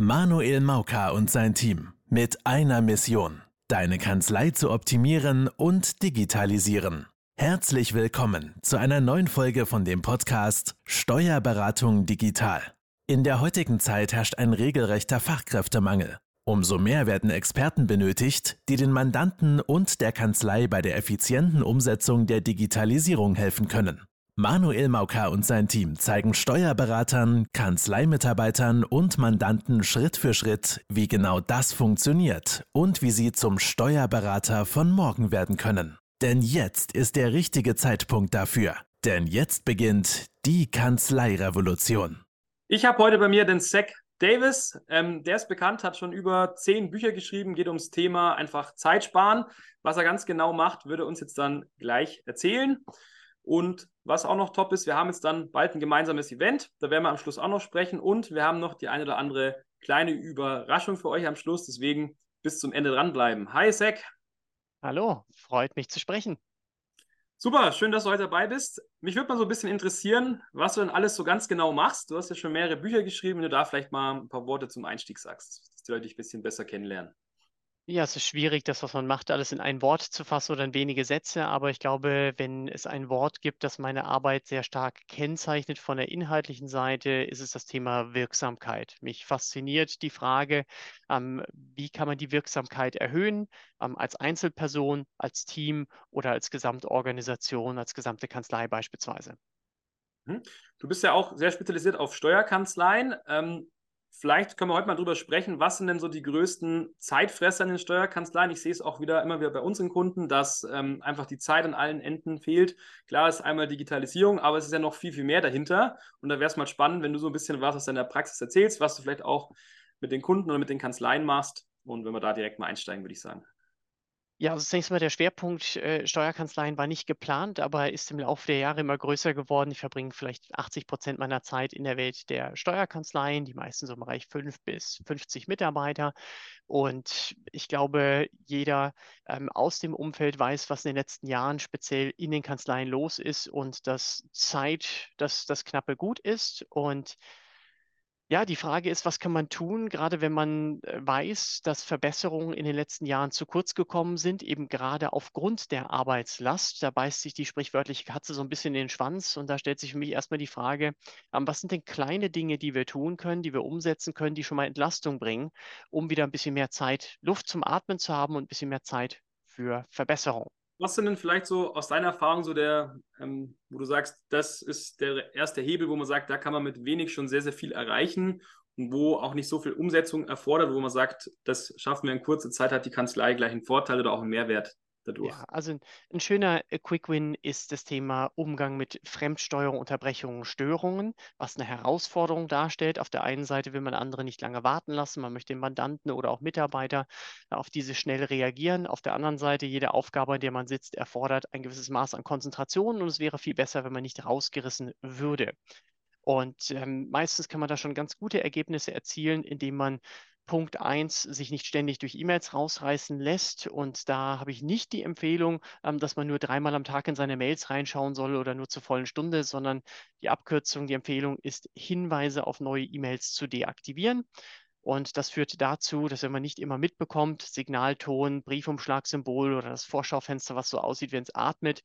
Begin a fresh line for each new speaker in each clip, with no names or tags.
Manuel Mauka und sein Team mit einer Mission, deine Kanzlei zu optimieren und digitalisieren. Herzlich willkommen zu einer neuen Folge von dem Podcast Steuerberatung digital. In der heutigen Zeit herrscht ein regelrechter Fachkräftemangel. Umso mehr werden Experten benötigt, die den Mandanten und der Kanzlei bei der effizienten Umsetzung der Digitalisierung helfen können. Manuel Mauka und sein Team zeigen Steuerberatern, Kanzleimitarbeitern und Mandanten Schritt für Schritt, wie genau das funktioniert und wie sie zum Steuerberater von morgen werden können. Denn jetzt ist der richtige Zeitpunkt dafür. Denn jetzt beginnt die Kanzleirevolution.
Ich habe heute bei mir den Zack Davis. Ähm, der ist bekannt, hat schon über zehn Bücher geschrieben, geht ums Thema einfach Zeit sparen. Was er ganz genau macht, würde uns jetzt dann gleich erzählen. Und was auch noch top ist, wir haben jetzt dann bald ein gemeinsames Event. Da werden wir am Schluss auch noch sprechen. Und wir haben noch die eine oder andere kleine Überraschung für euch am Schluss. Deswegen bis zum Ende dranbleiben. Hi, Zack.
Hallo, freut mich zu sprechen.
Super, schön, dass du heute dabei bist. Mich würde mal so ein bisschen interessieren, was du denn alles so ganz genau machst. Du hast ja schon mehrere Bücher geschrieben, wenn du da vielleicht mal ein paar Worte zum Einstieg sagst, dass die Leute dich ein bisschen besser kennenlernen.
Ja, es ist schwierig, das, was man macht, alles in ein Wort zu fassen oder in wenige Sätze. Aber ich glaube, wenn es ein Wort gibt, das meine Arbeit sehr stark kennzeichnet von der inhaltlichen Seite, ist es das Thema Wirksamkeit. Mich fasziniert die Frage, ähm, wie kann man die Wirksamkeit erhöhen, ähm, als Einzelperson, als Team oder als Gesamtorganisation, als gesamte Kanzlei beispielsweise.
Mhm. Du bist ja auch sehr spezialisiert auf Steuerkanzleien. Ähm, Vielleicht können wir heute mal drüber sprechen, was sind denn so die größten Zeitfresser in den Steuerkanzleien? Ich sehe es auch wieder immer wieder bei unseren Kunden, dass ähm, einfach die Zeit an allen Enden fehlt. Klar ist einmal Digitalisierung, aber es ist ja noch viel, viel mehr dahinter. Und da wäre es mal spannend, wenn du so ein bisschen was aus deiner Praxis erzählst, was du vielleicht auch mit den Kunden oder mit den Kanzleien machst. Und wenn wir da direkt mal einsteigen, würde ich sagen.
Ja, also zunächst mal der Schwerpunkt äh, Steuerkanzleien war nicht geplant, aber ist im Laufe der Jahre immer größer geworden. Ich verbringe vielleicht 80 Prozent meiner Zeit in der Welt der Steuerkanzleien, die meisten so im Bereich 5 bis 50 Mitarbeiter. Und ich glaube, jeder ähm, aus dem Umfeld weiß, was in den letzten Jahren speziell in den Kanzleien los ist und dass Zeit dass das knappe Gut ist. Und ja, die Frage ist, was kann man tun, gerade wenn man äh, weiß, dass Verbesserungen in den letzten Jahren zu kurz gekommen sind, eben gerade aufgrund der Arbeitslast. Da beißt sich die sprichwörtliche Katze so ein bisschen in den Schwanz und da stellt sich für mich erstmal die Frage, ähm, was sind denn kleine Dinge, die wir tun können, die wir umsetzen können, die schon mal Entlastung bringen, um wieder ein bisschen mehr Zeit, Luft zum Atmen zu haben und ein bisschen mehr Zeit für Verbesserung.
Was sind denn vielleicht so aus deiner Erfahrung so der, ähm, wo du sagst, das ist der erste Hebel, wo man sagt, da kann man mit wenig schon sehr, sehr viel erreichen und wo auch nicht so viel Umsetzung erfordert, wo man sagt, das schaffen wir in kurzer Zeit, hat die Kanzlei gleich einen Vorteil oder auch einen Mehrwert dadurch.
Ja, also ein, ein schöner äh, Quick Win ist das Thema Umgang mit Fremdsteuerung, Unterbrechungen, Störungen, was eine Herausforderung darstellt. Auf der einen Seite will man andere nicht lange warten lassen, man möchte den Mandanten oder auch Mitarbeiter auf diese schnell reagieren. Auf der anderen Seite, jede Aufgabe, in der man sitzt, erfordert ein gewisses Maß an Konzentration und es wäre viel besser, wenn man nicht rausgerissen würde. Und ähm, meistens kann man da schon ganz gute Ergebnisse erzielen, indem man Punkt 1 sich nicht ständig durch E-Mails rausreißen lässt. Und da habe ich nicht die Empfehlung, ähm, dass man nur dreimal am Tag in seine Mails reinschauen soll oder nur zur vollen Stunde, sondern die Abkürzung, die Empfehlung ist, Hinweise auf neue E-Mails zu deaktivieren. Und das führt dazu, dass wenn man nicht immer mitbekommt, Signalton, Briefumschlagsymbol oder das Vorschaufenster, was so aussieht, wenn es atmet,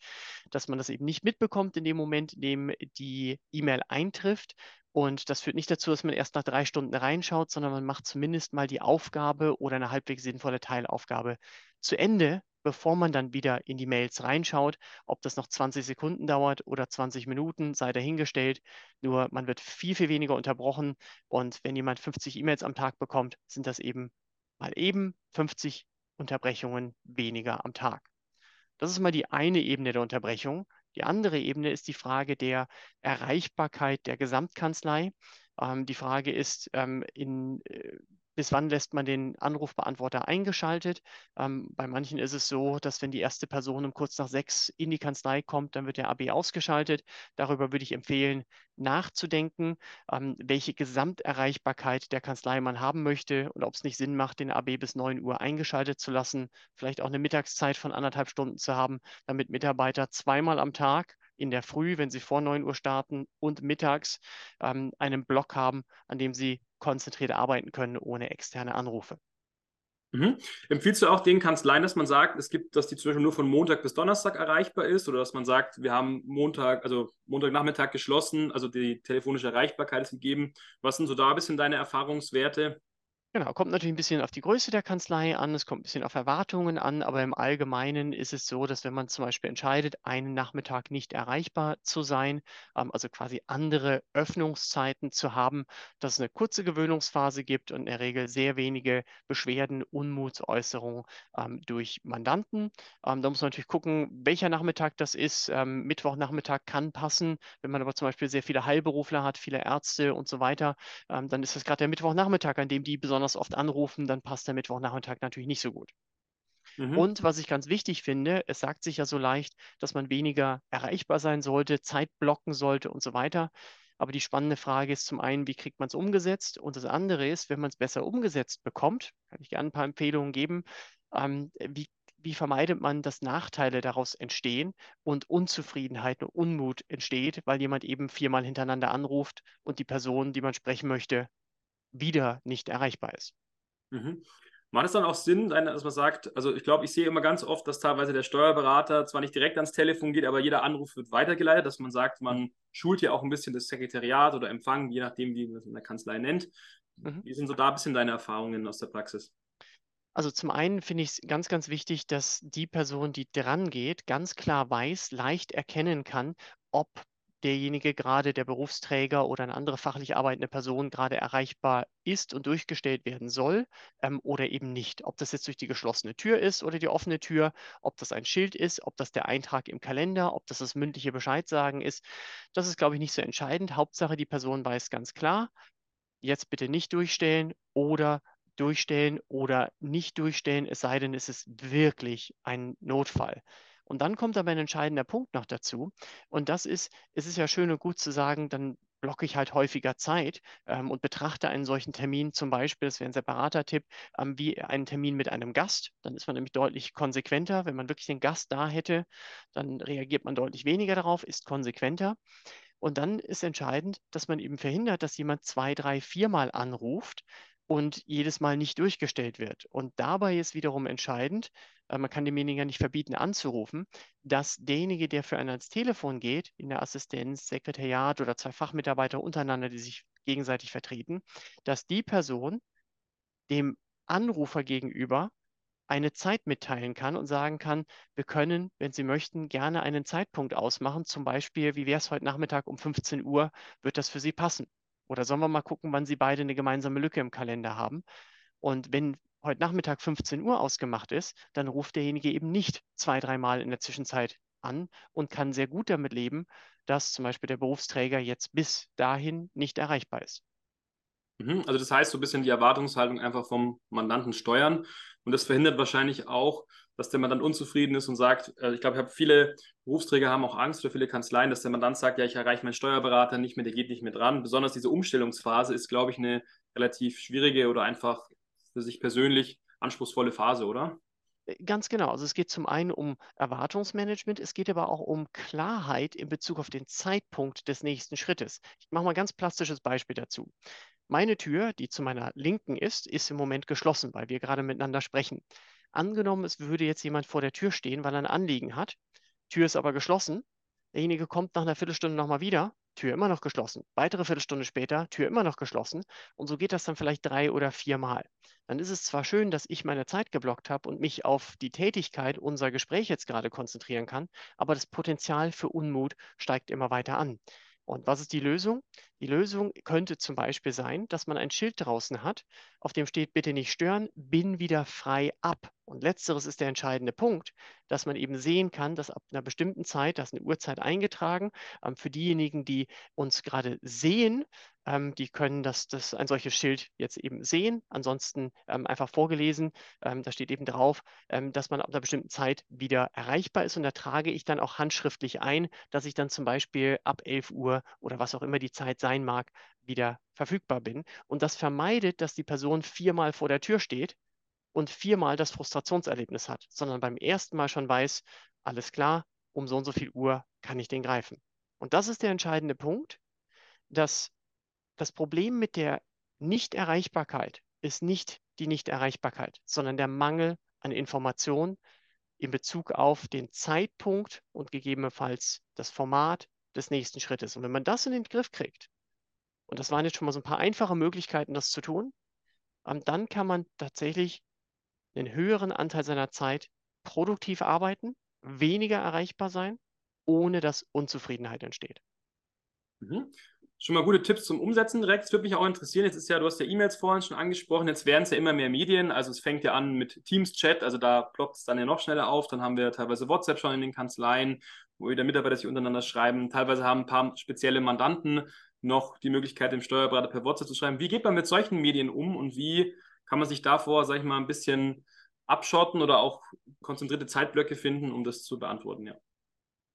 dass man das eben nicht mitbekommt in dem Moment, in dem die E-Mail eintrifft. Und das führt nicht dazu, dass man erst nach drei Stunden reinschaut, sondern man macht zumindest mal die Aufgabe oder eine halbwegs sinnvolle Teilaufgabe zu Ende, bevor man dann wieder in die Mails reinschaut. Ob das noch 20 Sekunden dauert oder 20 Minuten, sei dahingestellt. Nur man wird viel, viel weniger unterbrochen. Und wenn jemand 50 E-Mails am Tag bekommt, sind das eben mal eben 50 Unterbrechungen weniger am Tag. Das ist mal die eine Ebene der Unterbrechung. Die andere Ebene ist die Frage der Erreichbarkeit der Gesamtkanzlei. Ähm, die Frage ist, ähm, in, äh, bis wann lässt man den Anrufbeantworter eingeschaltet? Ähm, bei manchen ist es so, dass wenn die erste Person um kurz nach sechs in die Kanzlei kommt, dann wird der AB ausgeschaltet. Darüber würde ich empfehlen, nachzudenken, ähm, welche Gesamterreichbarkeit der Kanzlei man haben möchte und ob es nicht Sinn macht, den AB bis 9 Uhr eingeschaltet zu lassen, vielleicht auch eine Mittagszeit von anderthalb Stunden zu haben, damit Mitarbeiter zweimal am Tag in der Früh, wenn sie vor 9 Uhr starten und mittags ähm, einen Block haben, an dem sie konzentriert arbeiten können ohne externe Anrufe.
Mhm. Empfiehlst du auch den Kanzleien, dass man sagt, es gibt, dass die zum Beispiel nur von Montag bis Donnerstag erreichbar ist oder dass man sagt, wir haben Montag, also Montagnachmittag geschlossen, also die telefonische Erreichbarkeit ist gegeben. Was sind so da ein bisschen deine Erfahrungswerte?
Genau, kommt natürlich ein bisschen auf die Größe der Kanzlei an, es kommt ein bisschen auf Erwartungen an, aber im Allgemeinen ist es so, dass wenn man zum Beispiel entscheidet, einen Nachmittag nicht erreichbar zu sein, ähm, also quasi andere Öffnungszeiten zu haben, dass es eine kurze Gewöhnungsphase gibt und in der Regel sehr wenige Beschwerden, Unmutsäußerungen ähm, durch Mandanten. Ähm, da muss man natürlich gucken, welcher Nachmittag das ist. Mittwochnachmittag kann passen. Wenn man aber zum Beispiel sehr viele Heilberufler hat, viele Ärzte und so weiter, dann ist das gerade der Mittwochnachmittag, an dem die besonders besonders oft anrufen, dann passt der Mittwochnachmittag natürlich nicht so gut. Mhm. Und was ich ganz wichtig finde, es sagt sich ja so leicht, dass man weniger erreichbar sein sollte, Zeit blocken sollte und so weiter. Aber die spannende Frage ist zum einen, wie kriegt man es umgesetzt? Und das andere ist, wenn man es besser umgesetzt bekommt, kann ich gerne ein paar Empfehlungen geben, ähm, wie, wie vermeidet man, dass Nachteile daraus entstehen und Unzufriedenheit und Unmut entsteht, weil jemand eben viermal hintereinander anruft und die Person, die man sprechen möchte, wieder nicht erreichbar ist.
Mhm. Macht es dann auch Sinn, dass man sagt, also ich glaube, ich sehe immer ganz oft, dass teilweise der Steuerberater zwar nicht direkt ans Telefon geht, aber jeder Anruf wird weitergeleitet, dass man sagt, man schult ja auch ein bisschen das Sekretariat oder Empfang, je nachdem, wie man es in der Kanzlei nennt. Mhm. Wie sind so da ein bisschen deine Erfahrungen aus der Praxis?
Also zum einen finde ich es ganz, ganz wichtig, dass die Person, die dran geht, ganz klar weiß, leicht erkennen kann, ob derjenige gerade, der Berufsträger oder eine andere fachlich arbeitende Person gerade erreichbar ist und durchgestellt werden soll ähm, oder eben nicht. Ob das jetzt durch die geschlossene Tür ist oder die offene Tür, ob das ein Schild ist, ob das der Eintrag im Kalender, ob das das mündliche Bescheidsagen ist, das ist, glaube ich, nicht so entscheidend. Hauptsache, die Person weiß ganz klar, jetzt bitte nicht durchstellen oder durchstellen oder nicht durchstellen, es sei denn, es ist wirklich ein Notfall. Und dann kommt aber ein entscheidender Punkt noch dazu. Und das ist, es ist ja schön und gut zu sagen, dann blocke ich halt häufiger Zeit ähm, und betrachte einen solchen Termin zum Beispiel, das wäre ein separater Tipp, ähm, wie einen Termin mit einem Gast. Dann ist man nämlich deutlich konsequenter. Wenn man wirklich den Gast da hätte, dann reagiert man deutlich weniger darauf, ist konsequenter. Und dann ist entscheidend, dass man eben verhindert, dass jemand zwei, drei, viermal anruft, und jedes Mal nicht durchgestellt wird. Und dabei ist wiederum entscheidend, äh, man kann demjenigen ja nicht verbieten anzurufen, dass derjenige, der für einen ans Telefon geht, in der Assistenz, Sekretariat oder zwei Fachmitarbeiter untereinander, die sich gegenseitig vertreten, dass die Person dem Anrufer gegenüber eine Zeit mitteilen kann und sagen kann, wir können, wenn Sie möchten, gerne einen Zeitpunkt ausmachen. Zum Beispiel, wie wäre es heute Nachmittag um 15 Uhr, wird das für Sie passen? Oder sollen wir mal gucken, wann Sie beide eine gemeinsame Lücke im Kalender haben? Und wenn heute Nachmittag 15 Uhr ausgemacht ist, dann ruft derjenige eben nicht zwei, dreimal in der Zwischenzeit an und kann sehr gut damit leben, dass zum Beispiel der Berufsträger jetzt bis dahin nicht erreichbar ist.
Mhm, also das heißt, so ein bisschen die Erwartungshaltung einfach vom Mandanten steuern. Und das verhindert wahrscheinlich auch, dass der Mandant unzufrieden ist und sagt, äh, ich glaube, ich habe viele Berufsträger haben auch Angst oder viele Kanzleien, dass der Mandant sagt, ja, ich erreiche meinen Steuerberater nicht mehr, der geht nicht mehr dran. Besonders diese Umstellungsphase ist, glaube ich, eine relativ schwierige oder einfach für sich persönlich anspruchsvolle Phase, oder?
Äh, ganz genau. Also es geht zum einen um Erwartungsmanagement, es geht aber auch um Klarheit in Bezug auf den Zeitpunkt des nächsten Schrittes. Ich mache mal ein ganz plastisches Beispiel dazu. Meine Tür, die zu meiner Linken ist, ist im Moment geschlossen, weil wir gerade miteinander sprechen. Angenommen, es würde jetzt jemand vor der Tür stehen, weil er ein Anliegen hat. Tür ist aber geschlossen. Derjenige kommt nach einer Viertelstunde nochmal wieder, Tür immer noch geschlossen. Weitere Viertelstunde später, Tür immer noch geschlossen. Und so geht das dann vielleicht drei oder viermal. Dann ist es zwar schön, dass ich meine Zeit geblockt habe und mich auf die Tätigkeit, unser Gespräch jetzt gerade konzentrieren kann, aber das Potenzial für Unmut steigt immer weiter an. Und was ist die Lösung? Die Lösung könnte zum Beispiel sein, dass man ein Schild draußen hat, auf dem steht, bitte nicht stören, bin wieder frei ab. Und letzteres ist der entscheidende Punkt, dass man eben sehen kann, dass ab einer bestimmten Zeit, da ist eine Uhrzeit eingetragen, ähm, für diejenigen, die uns gerade sehen, ähm, die können das, das, ein solches Schild jetzt eben sehen. Ansonsten ähm, einfach vorgelesen. Da steht eben drauf, dass man ab einer bestimmten Zeit wieder erreichbar ist. Und da trage ich dann auch handschriftlich ein, dass ich dann zum Beispiel ab 11 Uhr oder was auch immer die Zeit sein mag, wieder verfügbar bin. Und das vermeidet, dass die Person viermal vor der Tür steht und viermal das Frustrationserlebnis hat, sondern beim ersten Mal schon weiß, alles klar, um so und so viel Uhr kann ich den greifen. Und das ist der entscheidende Punkt, dass das Problem mit der Nichterreichbarkeit ist nicht die Nichterreichbarkeit, sondern der Mangel an Informationen in Bezug auf den Zeitpunkt und gegebenenfalls das Format des nächsten Schrittes. Und wenn man das in den Griff kriegt, und das waren jetzt schon mal so ein paar einfache Möglichkeiten, das zu tun, ähm, dann kann man tatsächlich einen höheren Anteil seiner Zeit produktiv arbeiten, weniger erreichbar sein, ohne dass Unzufriedenheit entsteht.
Mhm. Schon mal gute Tipps zum Umsetzen direkt. Es würde mich auch interessieren, jetzt ist ja, du hast ja E-Mails vorhin schon angesprochen, jetzt werden es ja immer mehr Medien, also es fängt ja an mit Teams-Chat, also da ploppt es dann ja noch schneller auf, dann haben wir teilweise WhatsApp schon in den Kanzleien, wo wieder Mitarbeiter sich untereinander schreiben, teilweise haben ein paar spezielle Mandanten noch die Möglichkeit, dem Steuerberater per WhatsApp zu schreiben. Wie geht man mit solchen Medien um und wie kann man sich davor, sag ich mal, ein bisschen abschotten oder auch konzentrierte Zeitblöcke finden, um das zu beantworten, ja?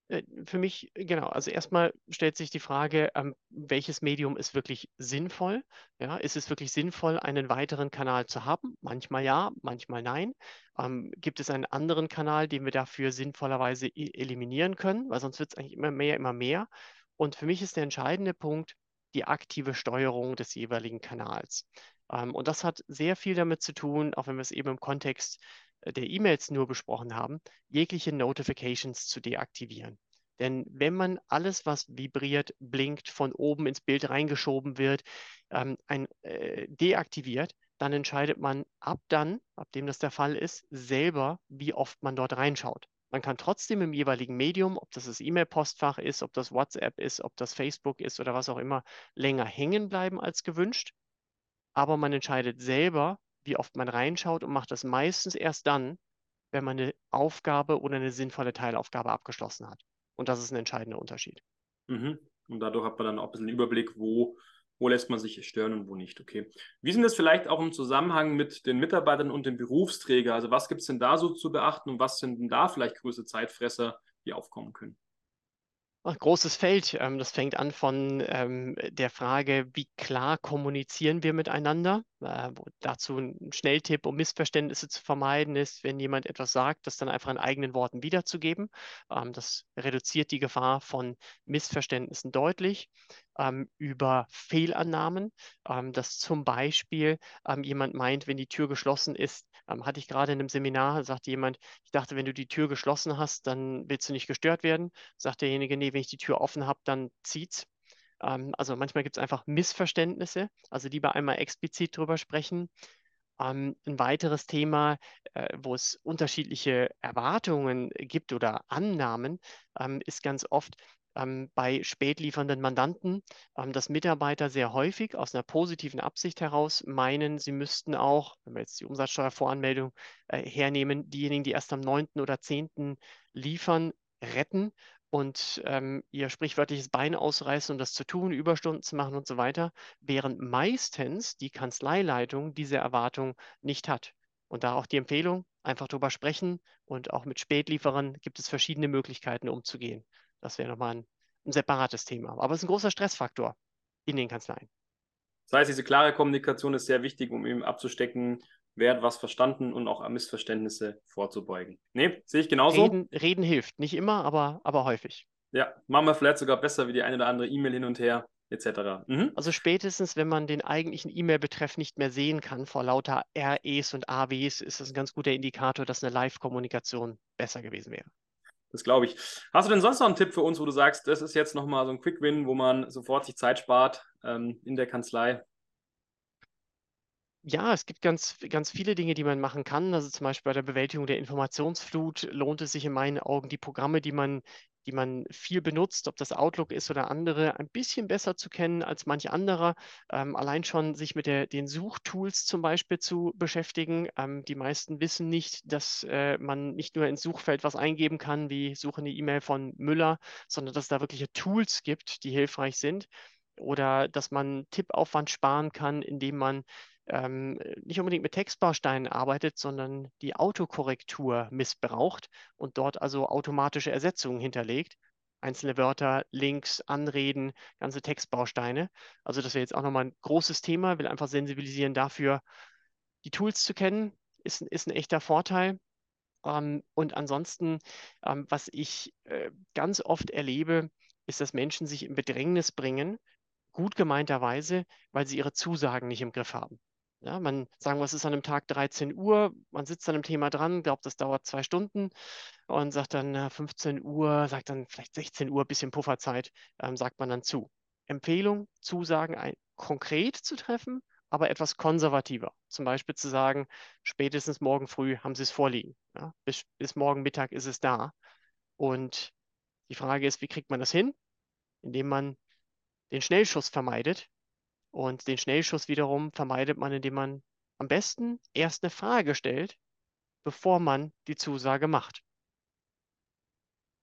Äh, für mich, genau, also erstmal stellt sich die Frage, ähm, welches Medium ist wirklich sinnvoll? Ja, ist es wirklich sinnvoll, einen weiteren Kanal zu haben? Manchmal ja, manchmal nein. Ähm, gibt es einen anderen Kanal, den wir dafür sinnvollerweise eliminieren können? Weil sonst wird es eigentlich immer mehr, immer mehr. Und für mich ist der entscheidende Punkt die aktive Steuerung des jeweiligen Kanals. Ähm, und das hat sehr viel damit zu tun, auch wenn wir es eben im Kontext äh, der E-Mails nur besprochen haben, jegliche Notifications zu deaktivieren. Denn wenn man alles, was vibriert, blinkt, von oben ins Bild reingeschoben wird, ähm, ein, äh, deaktiviert, dann entscheidet man ab dann, ab dem das der Fall ist, selber, wie oft man dort reinschaut. Man kann trotzdem im jeweiligen Medium, ob das das E-Mail-Postfach ist, ob das WhatsApp ist, ob das Facebook ist oder was auch immer, länger hängen bleiben als gewünscht. Aber man entscheidet selber, wie oft man reinschaut und macht das meistens erst dann, wenn man eine Aufgabe oder eine sinnvolle Teilaufgabe abgeschlossen hat. Und das ist ein entscheidender Unterschied.
Mhm. Und dadurch hat man dann auch ein bisschen Überblick, wo, wo lässt man sich stören und wo nicht. Okay. Wie sind das vielleicht auch im Zusammenhang mit den Mitarbeitern und dem Berufsträger? Also was gibt es denn da so zu beachten und was sind denn da vielleicht größte Zeitfresser, die aufkommen können?
Ach, großes Feld. Ähm, das fängt an von ähm, der Frage, wie klar kommunizieren wir miteinander. Äh, dazu ein Schnelltipp, um Missverständnisse zu vermeiden, ist, wenn jemand etwas sagt, das dann einfach in eigenen Worten wiederzugeben. Ähm, das reduziert die Gefahr von Missverständnissen deutlich ähm, über Fehlannahmen, ähm, dass zum Beispiel ähm, jemand meint, wenn die Tür geschlossen ist, ähm, hatte ich gerade in einem Seminar, sagte jemand, ich dachte, wenn du die Tür geschlossen hast, dann willst du nicht gestört werden. Sagt derjenige, nee, wenn ich die Tür offen habe, dann zieht's. Ähm, also manchmal gibt es einfach Missverständnisse, also lieber einmal explizit drüber sprechen. Ähm, ein weiteres Thema, äh, wo es unterschiedliche Erwartungen gibt oder Annahmen, ähm, ist ganz oft, ähm, bei spätliefernden Mandanten, ähm, dass Mitarbeiter sehr häufig aus einer positiven Absicht heraus meinen, sie müssten auch, wenn wir jetzt die Umsatzsteuervoranmeldung äh, hernehmen, diejenigen, die erst am 9. oder 10. liefern, retten und ähm, ihr sprichwörtliches Bein ausreißen, um das zu tun, Überstunden zu machen und so weiter, während meistens die Kanzleileitung diese Erwartung nicht hat. Und da auch die Empfehlung, einfach drüber sprechen und auch mit Spätlieferern gibt es verschiedene Möglichkeiten umzugehen. Das wäre nochmal ein, ein separates Thema. Aber es ist ein großer Stressfaktor in den Kanzleien.
Das heißt, diese klare Kommunikation ist sehr wichtig, um eben abzustecken, wer hat was verstanden und auch Missverständnisse vorzubeugen. Nee, sehe ich genauso.
Reden, reden hilft. Nicht immer, aber, aber häufig.
Ja, machen wir vielleicht sogar besser wie die eine oder andere E-Mail hin und her, etc.
Mhm. Also spätestens, wenn man den eigentlichen E-Mail-Betreff nicht mehr sehen kann vor lauter REs und AWs, ist das ein ganz guter Indikator, dass eine Live-Kommunikation besser gewesen wäre.
Das glaube ich. Hast du denn sonst noch einen Tipp für uns, wo du sagst, das ist jetzt nochmal so ein Quick-Win, wo man sofort sich Zeit spart ähm, in der Kanzlei?
Ja, es gibt ganz, ganz viele Dinge, die man machen kann. Also zum Beispiel bei der Bewältigung der Informationsflut lohnt es sich in meinen Augen, die Programme, die man die man viel benutzt, ob das Outlook ist oder andere, ein bisschen besser zu kennen als manch anderer. Ähm, allein schon sich mit der, den Suchtools zum Beispiel zu beschäftigen. Ähm, die meisten wissen nicht, dass äh, man nicht nur ins Suchfeld was eingeben kann, wie suche eine E-Mail von Müller, sondern dass es da wirkliche Tools gibt, die hilfreich sind. Oder dass man Tippaufwand sparen kann, indem man ähm, nicht unbedingt mit Textbausteinen arbeitet, sondern die Autokorrektur missbraucht und dort also automatische Ersetzungen hinterlegt. Einzelne Wörter, Links, Anreden, ganze Textbausteine. Also das wäre jetzt auch nochmal ein großes Thema, will einfach sensibilisieren dafür, die Tools zu kennen, ist, ist ein echter Vorteil. Ähm, und ansonsten, ähm, was ich äh, ganz oft erlebe, ist, dass Menschen sich in Bedrängnis bringen, gut gemeinterweise, weil sie ihre Zusagen nicht im Griff haben. Ja, man sagen es ist an einem Tag 13 Uhr, man sitzt an einem Thema dran, glaubt, das dauert zwei Stunden und sagt dann 15 Uhr, sagt dann vielleicht 16 Uhr, bisschen Pufferzeit, ähm, sagt man dann zu. Empfehlung, Zusagen ein, konkret zu treffen, aber etwas konservativer. Zum Beispiel zu sagen, spätestens morgen früh haben Sie es vorliegen. Ja? Bis, bis morgen Mittag ist es da. Und die Frage ist, wie kriegt man das hin? Indem man den Schnellschuss vermeidet und den Schnellschuss wiederum vermeidet man, indem man am besten erst eine Frage stellt, bevor man die Zusage macht.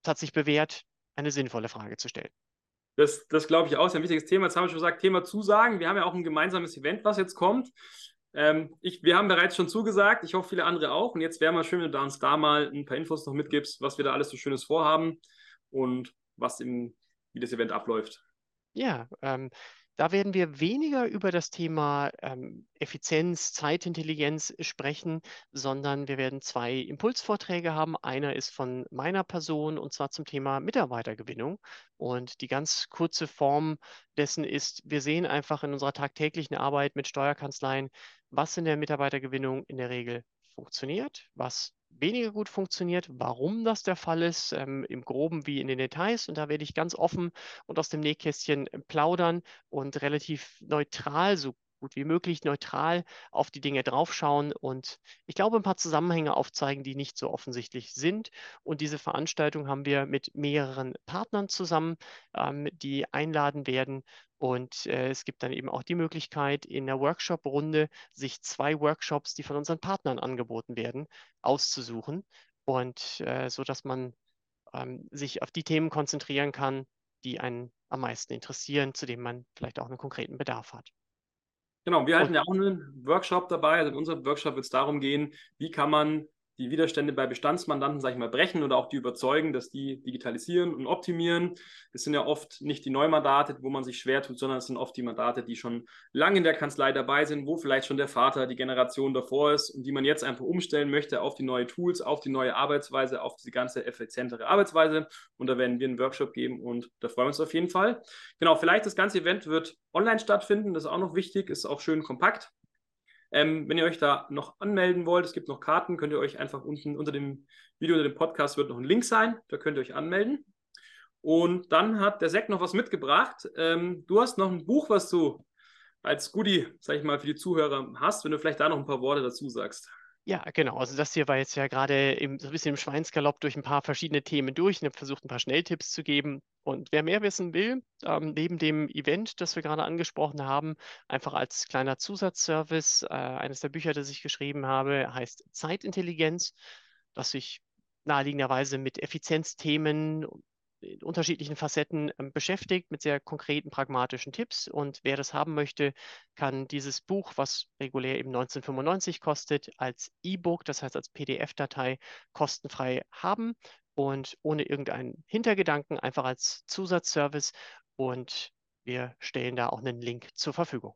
Es hat sich bewährt, eine sinnvolle Frage zu stellen.
Das, das glaube ich auch, ist ein wichtiges Thema. Jetzt haben wir schon gesagt, Thema Zusagen. Wir haben ja auch ein gemeinsames Event, was jetzt kommt. Ähm, ich, wir haben bereits schon zugesagt, ich hoffe, viele andere auch. Und jetzt wäre mal schön, wenn du uns da mal ein paar Infos noch mitgibst, was wir da alles so Schönes vorhaben und was im, wie das Event abläuft.
Ja, ähm, da werden wir weniger über das Thema ähm, Effizienz, Zeitintelligenz sprechen, sondern wir werden zwei Impulsvorträge haben. Einer ist von meiner Person und zwar zum Thema Mitarbeitergewinnung. Und die ganz kurze Form dessen ist, wir sehen einfach in unserer tagtäglichen Arbeit mit Steuerkanzleien, was in der Mitarbeitergewinnung in der Regel funktioniert, was weniger gut funktioniert, warum das der Fall ist, ähm, im groben wie in den Details. Und da werde ich ganz offen und aus dem Nähkästchen äh, plaudern und relativ neutral, so gut wie möglich neutral auf die Dinge draufschauen und ich glaube, ein paar Zusammenhänge aufzeigen, die nicht so offensichtlich sind. Und diese Veranstaltung haben wir mit mehreren Partnern zusammen, ähm, die einladen werden, und äh, es gibt dann eben auch die Möglichkeit, in der Workshop-Runde sich zwei Workshops, die von unseren Partnern angeboten werden, auszusuchen. Und äh, so dass man ähm, sich auf die Themen konzentrieren kann, die einen am meisten interessieren, zu denen man vielleicht auch einen konkreten Bedarf hat.
Genau, wir halten ja auch einen Workshop dabei. Also in unserem Workshop wird es darum gehen, wie kann man die Widerstände bei Bestandsmandanten, sage ich mal, brechen oder auch die überzeugen, dass die digitalisieren und optimieren. Es sind ja oft nicht die Neumandate, wo man sich schwer tut, sondern es sind oft die Mandate, die schon lange in der Kanzlei dabei sind, wo vielleicht schon der Vater die Generation davor ist und die man jetzt einfach umstellen möchte auf die neue Tools, auf die neue Arbeitsweise, auf diese ganze effizientere Arbeitsweise. Und da werden wir einen Workshop geben und da freuen wir uns auf jeden Fall. Genau, vielleicht das ganze Event wird online stattfinden, das ist auch noch wichtig, ist auch schön kompakt. Ähm, wenn ihr euch da noch anmelden wollt, es gibt noch Karten, könnt ihr euch einfach unten unter dem Video, unter dem Podcast wird noch ein Link sein, da könnt ihr euch anmelden. Und dann hat der Sek noch was mitgebracht. Ähm, du hast noch ein Buch, was du als Goodie, sag ich mal, für die Zuhörer hast, wenn du vielleicht da noch ein paar Worte dazu sagst.
Ja, genau. Also das hier war jetzt ja gerade im, so ein bisschen im Schweinsgalopp durch ein paar verschiedene Themen durch und habe versucht, ein paar Schnelltipps zu geben. Und wer mehr wissen will, ähm, neben dem Event, das wir gerade angesprochen haben, einfach als kleiner Zusatzservice, äh, eines der Bücher, das ich geschrieben habe, heißt Zeitintelligenz, das sich naheliegenderweise mit Effizienzthemen in unterschiedlichen Facetten ähm, beschäftigt, mit sehr konkreten, pragmatischen Tipps. Und wer das haben möchte, kann dieses Buch, was regulär eben 1995 kostet, als E-Book, das heißt als PDF-Datei, kostenfrei haben und ohne irgendeinen Hintergedanken, einfach als Zusatzservice. Und wir stellen da auch einen Link zur Verfügung.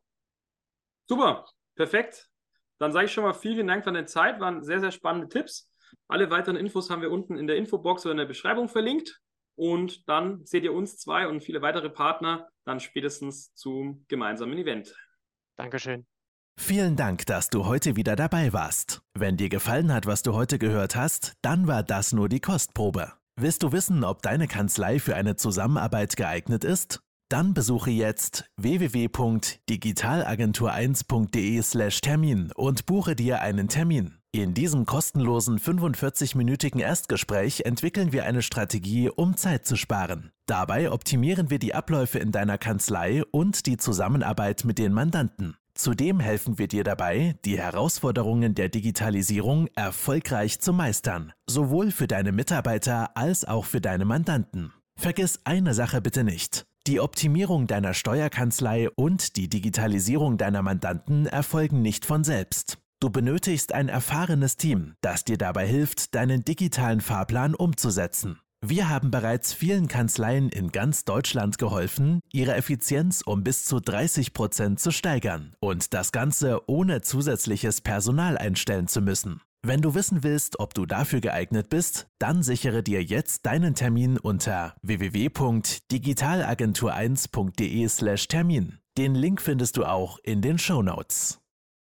Super, perfekt. Dann sage ich schon mal vielen Dank für deine Zeit, waren sehr, sehr spannende Tipps. Alle weiteren Infos haben wir unten in der Infobox oder in der Beschreibung verlinkt. Und dann seht ihr uns zwei und viele weitere Partner dann spätestens zum gemeinsamen Event.
Dankeschön.
Vielen Dank, dass du heute wieder dabei warst. Wenn dir gefallen hat, was du heute gehört hast, dann war das nur die Kostprobe. Willst du wissen, ob deine Kanzlei für eine Zusammenarbeit geeignet ist? Dann besuche jetzt www.digitalagentur1.de/termin und buche dir einen Termin. In diesem kostenlosen 45-minütigen Erstgespräch entwickeln wir eine Strategie, um Zeit zu sparen. Dabei optimieren wir die Abläufe in deiner Kanzlei und die Zusammenarbeit mit den Mandanten. Zudem helfen wir dir dabei, die Herausforderungen der Digitalisierung erfolgreich zu meistern, sowohl für deine Mitarbeiter als auch für deine Mandanten. Vergiss eine Sache bitte nicht. Die Optimierung deiner Steuerkanzlei und die Digitalisierung deiner Mandanten erfolgen nicht von selbst. Du benötigst ein erfahrenes Team, das dir dabei hilft, deinen digitalen Fahrplan umzusetzen. Wir haben bereits vielen Kanzleien in ganz Deutschland geholfen, ihre Effizienz um bis zu 30 Prozent zu steigern und das Ganze ohne zusätzliches Personal einstellen zu müssen. Wenn du wissen willst, ob du dafür geeignet bist, dann sichere dir jetzt deinen Termin unter www.digitalagentur1.de/termin. Den Link findest du auch in den Show Notes.